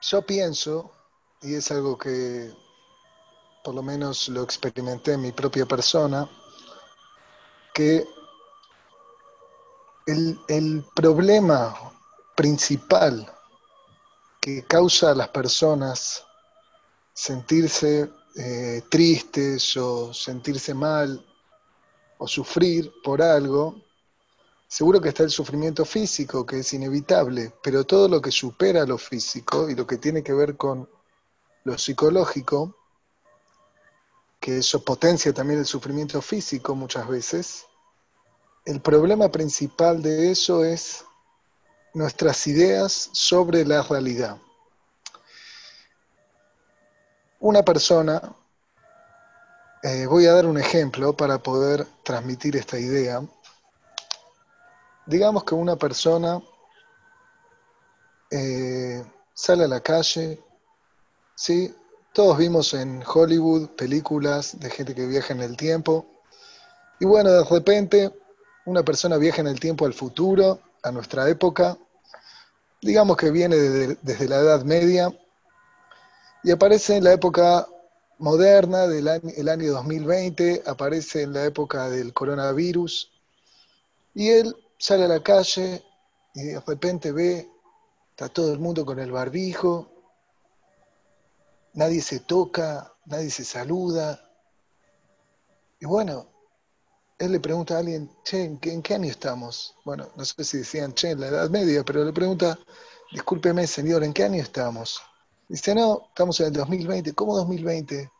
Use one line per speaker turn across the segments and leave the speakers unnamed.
yo pienso, y es algo que por lo menos lo experimenté en mi propia persona, que el, problema principal que causa a las personas sentirse eh, tristes o sentirse mal o sufrir por algo, seguro que está el sufrimiento físico, que es inevitable, pero todo lo que supera lo físico y lo que tiene que ver con lo psicológico, que eso potencia también el sufrimiento físico muchas veces, el problema principal de eso es nuestras ideas sobre la realidad. Una persona, eh, voy a dar un ejemplo para poder transmitir esta idea. Digamos que una persona eh, sale a la calle, ¿sí? Todos vimos en Hollywood películas de gente que viaja en el tiempo. Y bueno, de repente una persona viaja en el tiempo al futuro, a nuestra época, digamos que viene desde, la Edad Media, y aparece en la época moderna del año, año 2020, aparece en la época del coronavirus, y él sale a la calle y de repente ve, está todo el mundo con el barbijo, nadie se toca, nadie se saluda, y bueno, él le pregunta a alguien, che, ¿en qué, año estamos? Bueno, no sé si decían, che, en la Edad Media, pero le pregunta, discúlpeme, señor, ¿en qué año estamos? Dice, no, estamos en el 2020. ¿Cómo 2020?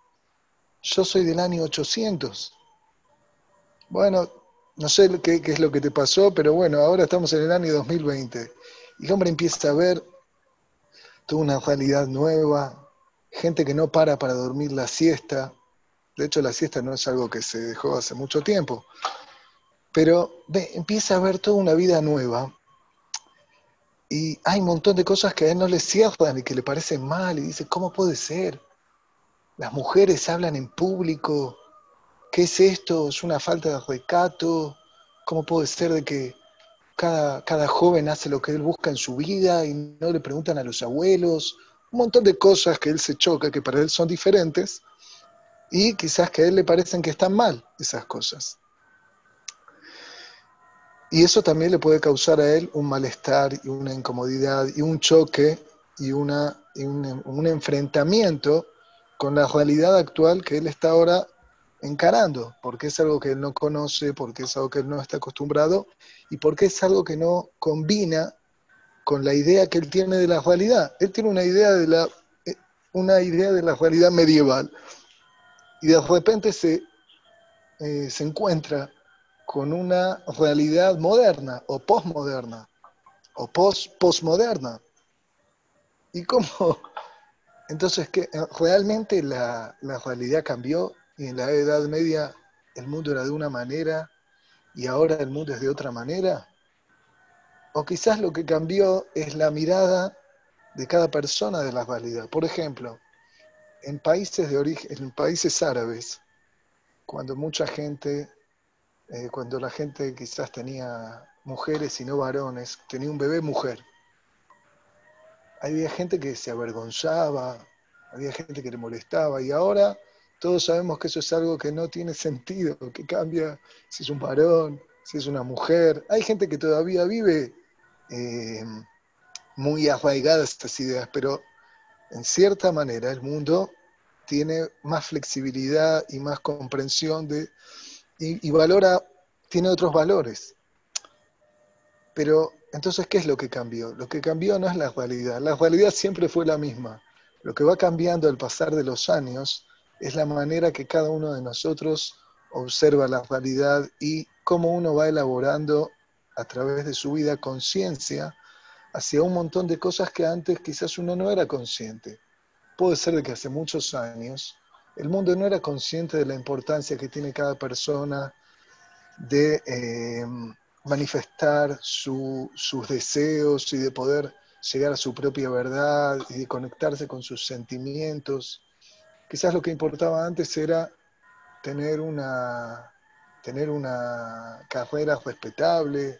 Yo soy del año 800. Bueno, no sé qué, qué es lo que te pasó, pero bueno, ahora estamos en el año 2020. Y el hombre empieza a ver toda una realidad nueva, gente que no para para dormir la siesta, de hecho, la siesta no es algo que se dejó hace mucho tiempo. Pero ve, empieza a ver toda una vida nueva. Y hay un montón de cosas que a él no le cierran y que le parecen mal. Y dice, ¿cómo puede ser? Las mujeres hablan en público. ¿Qué es esto? ¿Es una falta de recato? ¿Cómo puede ser de que cada, cada joven hace lo que él busca en su vida y no le preguntan a los abuelos? Un montón de cosas que él se choca, que para él son diferentes y quizás que a él le parecen que están mal esas cosas. Y eso también le puede causar a él un malestar y una incomodidad y un choque y, una, un, un enfrentamiento con la realidad actual que él está ahora encarando, porque es algo que él no conoce, porque es algo que él no está acostumbrado y porque es algo que no combina con la idea que él tiene de la realidad. Él tiene una idea de la, eh, una idea de la realidad medieval y de repente se, eh, se encuentra con una realidad moderna o postmoderna o post postmoderna. ¿Y cómo? Entonces, que realmente la, la realidad cambió y en la Edad Media el mundo era de una manera y ahora el mundo es de otra manera? O quizás lo que cambió es la mirada de cada persona de la realidad. Por ejemplo, en países de origen, en países árabes, cuando mucha gente, eh, cuando la gente quizás tenía mujeres y no varones, tenía un bebé mujer, había gente que se avergonzaba, había gente que le molestaba, y ahora todos sabemos que eso es algo que no tiene sentido, que cambia si es un varón, si es una mujer. Hay gente que todavía vive eh, muy arraigada estas ideas, pero en cierta manera el mundo tiene más flexibilidad y más comprensión de, y, valora, tiene otros valores. Pero entonces, ¿qué es lo que cambió? Lo que cambió no es la realidad. La realidad siempre fue la misma. Lo que va cambiando al pasar de los años es la manera que cada uno de nosotros observa la realidad y cómo uno va elaborando a través de su vida conciencia hacia un montón de cosas que antes quizás uno no era consciente. Puede ser de que hace muchos años el mundo no era consciente de la importancia que tiene cada persona de eh, manifestar sus deseos y de poder llegar a su propia verdad y de conectarse con sus sentimientos. Quizás lo que importaba antes era tener una, tener una carrera respetable,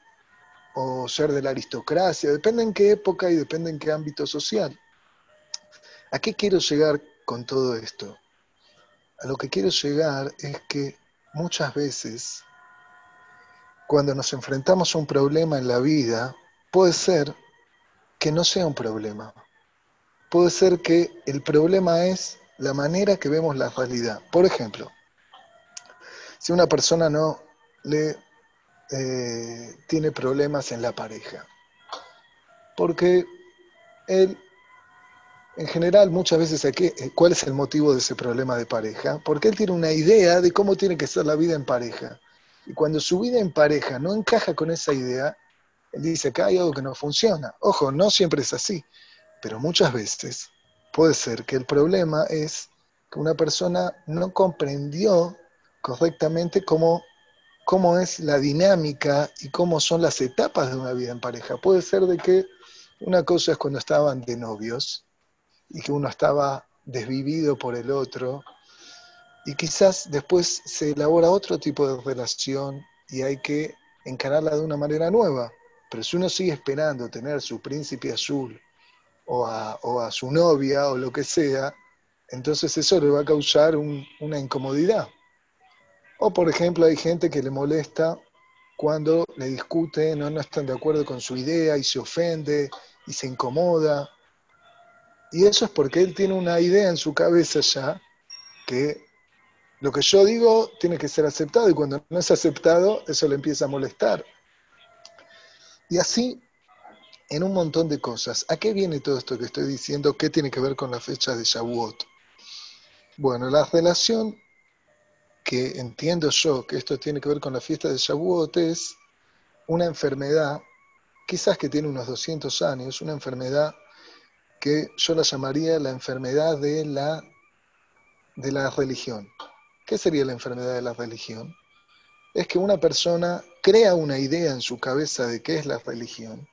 o ser de la aristocracia, depende en qué época y depende en qué ámbito social. ¿A qué quiero llegar con todo esto? A lo que quiero llegar es que muchas veces, cuando nos enfrentamos a un problema en la vida, puede ser que no sea un problema. Puede ser que el problema es la manera que vemos la realidad. Por ejemplo, si una persona no le eh, tiene problemas en la pareja, porque él, en general, muchas veces, aquí, ¿cuál es el motivo de ese problema de pareja? Porque él tiene una idea de cómo tiene que ser la vida en pareja. Y cuando su vida en pareja no encaja con esa idea, él dice que hay algo que no funciona. Ojo, no siempre es así, pero muchas veces puede ser que el problema es que una persona no comprendió correctamente cómo, cómo es la dinámica y cómo son las etapas de una vida en pareja. Puede ser de que una cosa es cuando estaban de novios y que uno estaba desvivido por el otro y quizás después se elabora otro tipo de relación y hay que encararla de una manera nueva. Pero si uno sigue esperando tener su príncipe azul o a, su novia o lo que sea, entonces eso le va a causar una incomodidad. O por ejemplo hay gente que le molesta cuando le discuten o no están de acuerdo con su idea y se ofende y se incomoda. Y eso es porque él tiene una idea en su cabeza ya que lo que yo digo tiene que ser aceptado y cuando no es aceptado eso le empieza a molestar. Y así en un montón de cosas. ¿A qué viene todo esto que estoy diciendo? ¿Qué tiene que ver con la fecha de Shavuot? Bueno, la relación que entiendo yo que esto tiene que ver con la fiesta de Shavuot es una enfermedad, quizás que tiene unos 200 años, una enfermedad que yo la llamaría la enfermedad de la, de la religión. ¿Qué sería la enfermedad de la religión? Es que una persona crea una idea en su cabeza de qué es la religión,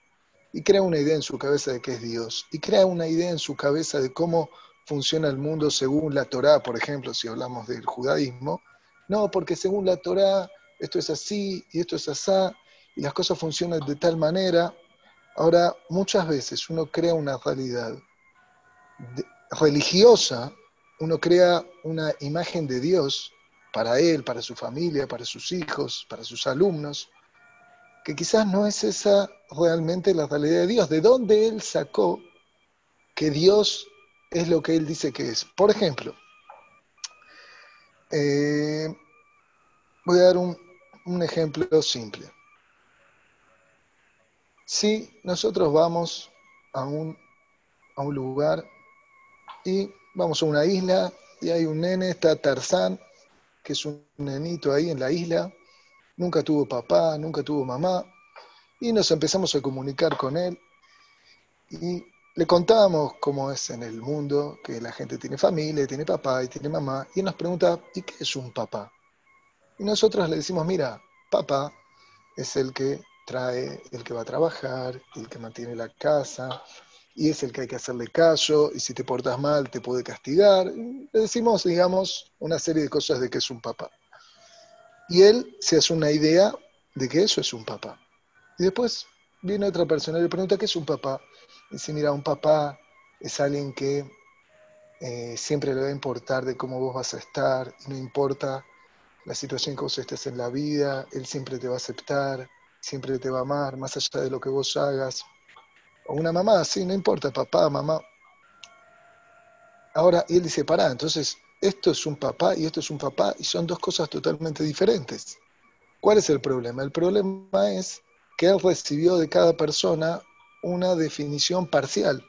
y crea una idea en su cabeza de qué es Dios, y crea una idea en su cabeza de cómo funciona el mundo según la Torá, por ejemplo, si hablamos del judaísmo, no, porque según la Torá esto es así y esto es asá y las cosas funcionan de tal manera. Ahora, muchas veces uno crea una realidad religiosa, uno crea una imagen de Dios para él, para su familia, para sus hijos, para sus alumnos, que quizás no es esa realmente la realidad de Dios. ¿De dónde él sacó que Dios es lo que él dice que es? Por ejemplo, eh, voy a dar un, ejemplo simple. Si nosotros vamos a un, a un lugar y vamos a una isla y hay un nene, está Tarzán, que es un nenito ahí en la isla, nunca tuvo papá, nunca tuvo mamá, y nos empezamos a comunicar con él y le contábamos cómo es en el mundo, que la gente tiene familia, tiene papá y tiene mamá, y él nos pregunta, ¿y qué es un papá? Y nosotros le decimos, mira, papá es el que trae, el que va a trabajar, el que mantiene la casa, y es el que hay que hacerle caso, y si te portas mal te puede castigar. Le decimos, digamos, una serie de cosas de que es un papá. Y él se hace una idea de que eso es un papá. Y después viene otra persona y le pregunta, ¿qué es un papá? Dice, mira, un papá es alguien que eh, siempre le va a importar de cómo vos vas a estar, y no importa la situación que vos estés en la vida, él siempre te va a aceptar, siempre te va a amar, más allá de lo que vos hagas. O una mamá, sí, no importa, papá, mamá. Ahora, y él dice, pará, entonces esto es un papá y esto es un papá y son dos cosas totalmente diferentes. ¿Cuál es el problema? El problema es que él recibió de cada persona una definición parcial.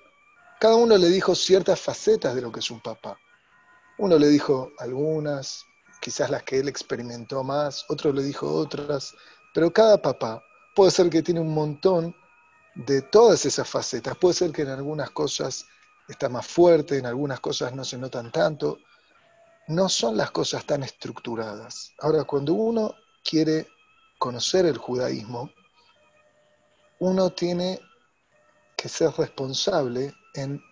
Cada uno le dijo ciertas facetas de lo que es un papá. Uno le dijo algunas, quizás las que él experimentó más, otro le dijo otras, pero cada papá puede ser que tiene un montón de todas esas facetas. Puede ser que en algunas cosas está más fuerte, en algunas cosas no se notan tanto. No son las cosas tan estructuradas. Ahora, cuando uno quiere conocer el judaísmo, uno tiene que ser responsable en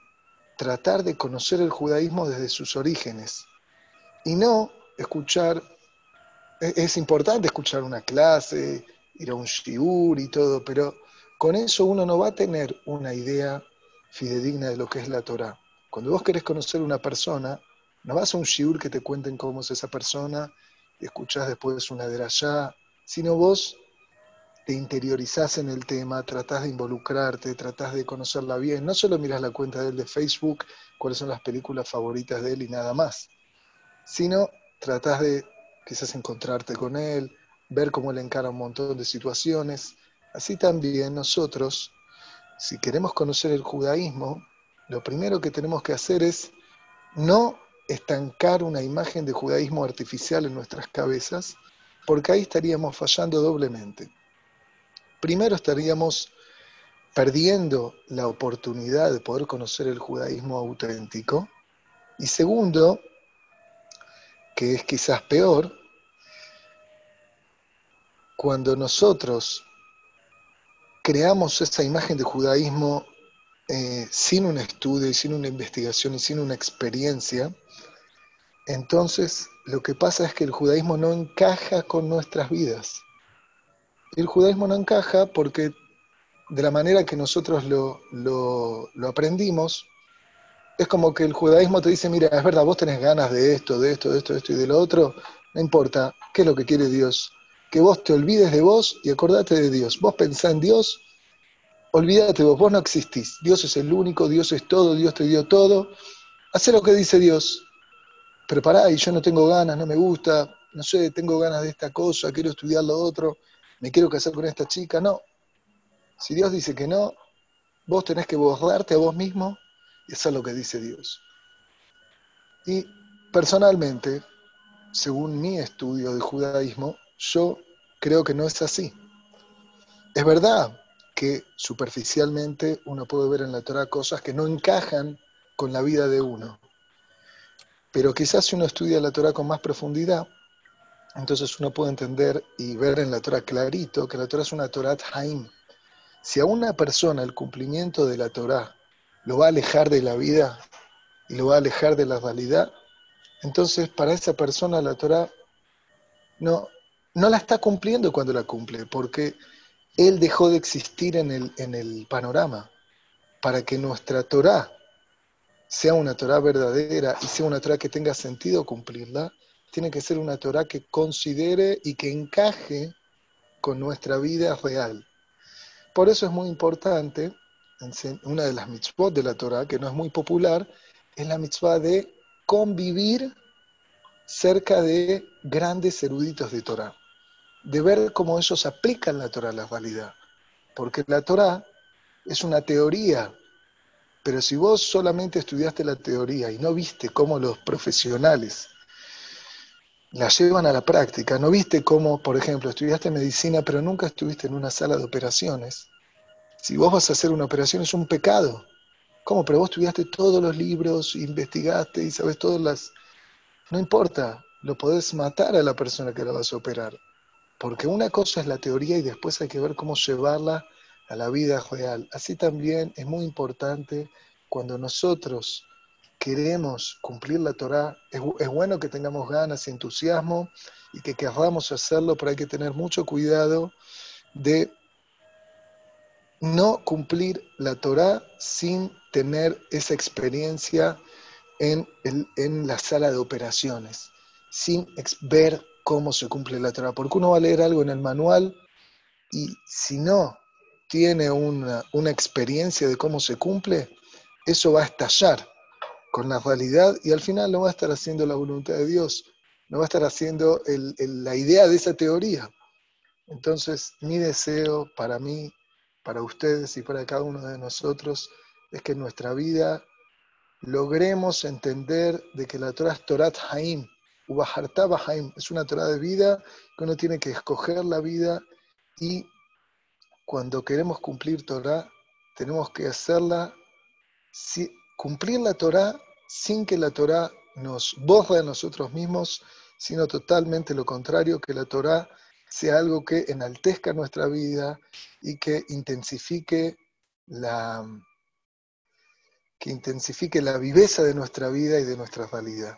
tratar de conocer el judaísmo desde sus orígenes y no escuchar, e-, es importante escuchar una clase, ir a un shiur y todo, pero con eso uno no va a tener una idea fidedigna de lo que es la Torah. Cuando vos querés conocer una persona, no vas a un shiur que te cuenten cómo es esa persona, escuchás después una de allá, sino vos te interiorizás en el tema, tratás de involucrarte, tratás de conocerla bien. No solo miras la cuenta de él de Facebook, cuáles son las películas favoritas de él y nada más, sino tratás de quizás encontrarte con él, ver cómo él encara un montón de situaciones. Así también nosotros, si queremos conocer el judaísmo, lo primero que tenemos que hacer es no estancar una imagen de judaísmo artificial en nuestras cabezas, porque ahí estaríamos fallando doblemente. Primero estaríamos perdiendo la oportunidad de poder conocer el judaísmo auténtico. Y segundo, que es quizás peor, cuando nosotros creamos esa imagen de judaísmo eh, sin un estudio sin una investigación y sin una experiencia, entonces lo que pasa es que el judaísmo no encaja con nuestras vidas. El judaísmo no encaja porque de la manera que nosotros lo aprendimos, es como que el judaísmo te dice, mira, es verdad, vos tenés ganas de esto, de esto, de esto, de esto y de lo otro, no importa, ¿qué es lo que quiere Dios? Que vos te olvides de vos y acordate de Dios. Vos pensá en Dios, olvídate vos, vos no existís. Dios es el único, Dios es todo, Dios te dio todo. Hacé lo que dice Dios. Prepará y yo no tengo ganas, no me gusta, no sé, tengo ganas de esta cosa, quiero estudiar lo otro, me quiero casar con esta chica. No. Si Dios dice que no, vos tenés que borrarte a vos mismo eso es lo que dice Dios. Y personalmente, según mi estudio de judaísmo, yo creo que no es así. Es verdad que superficialmente uno puede ver en la Torah cosas que no encajan con la vida de uno. Pero quizás si uno estudia la Torah con más profundidad, entonces uno puede entender y ver en la Torah clarito que la Torah es una Torah Haim. Si a una persona el cumplimiento de la Torah lo va a alejar de la vida y lo va a alejar de la realidad, entonces para esa persona la Torah no, no la está cumpliendo cuando la cumple, porque él dejó de existir en el, en el panorama. Para que nuestra Torah sea una Torah verdadera y sea una Torah que tenga sentido cumplirla, tiene que ser una Torah que considere y que encaje con nuestra vida real. Por eso es muy importante una de las mitzvot de la Torah, que no es muy popular, es la mitzvah de convivir cerca de grandes eruditos de Torah, de ver cómo ellos aplican la Torah a la realidad. Porque la Torah es una teoría, pero si vos solamente estudiaste la teoría y no viste cómo los profesionales la llevan a la práctica, no viste cómo, por ejemplo, estudiaste medicina, pero nunca estuviste en una sala de operaciones, si vos vas a hacer una operación es un pecado. ¿Cómo? Pero vos estudiaste todos los libros, investigaste y sabes todas las... No importa, lo podés matar a la persona que la vas a operar. Porque una cosa es la teoría y después hay que ver cómo llevarla a la vida real. Así también es muy importante cuando nosotros queremos cumplir la Torah, es, es, bueno que tengamos ganas y entusiasmo y que queramos hacerlo, pero hay que tener mucho cuidado de no cumplir la Torah sin tener esa experiencia en, en la sala de operaciones, sin ver cómo se cumple la Torah. Porque uno va a leer algo en el manual y si no tiene una, una experiencia de cómo se cumple, eso va a estallar con la realidad y al final no va a estar haciendo la voluntad de Dios, no va a estar haciendo la idea de esa teoría. Entonces, mi deseo para mí para ustedes y para cada uno de nosotros es que en nuestra vida logremos entender de que la Torah es Torat Haim, es una Torah de vida que uno tiene que escoger la vida y cuando queremos cumplir Torah, tenemos que hacerla, cumplir la Torah sin que la Torah nos borre a nosotros mismos, sino totalmente lo contrario, que la Torah sea algo que enaltezca nuestra vida y que intensifique la, que intensifique la viveza de nuestra vida y de nuestra realidad.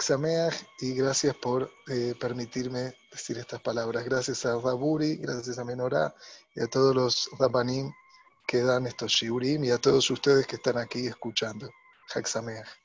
Sameach y gracias por eh, permitirme decir estas palabras. Gracias a Raburi, gracias a Menorá y a todos los Rabanim que dan estos shiurim y a todos ustedes que están aquí escuchando. Hexameach.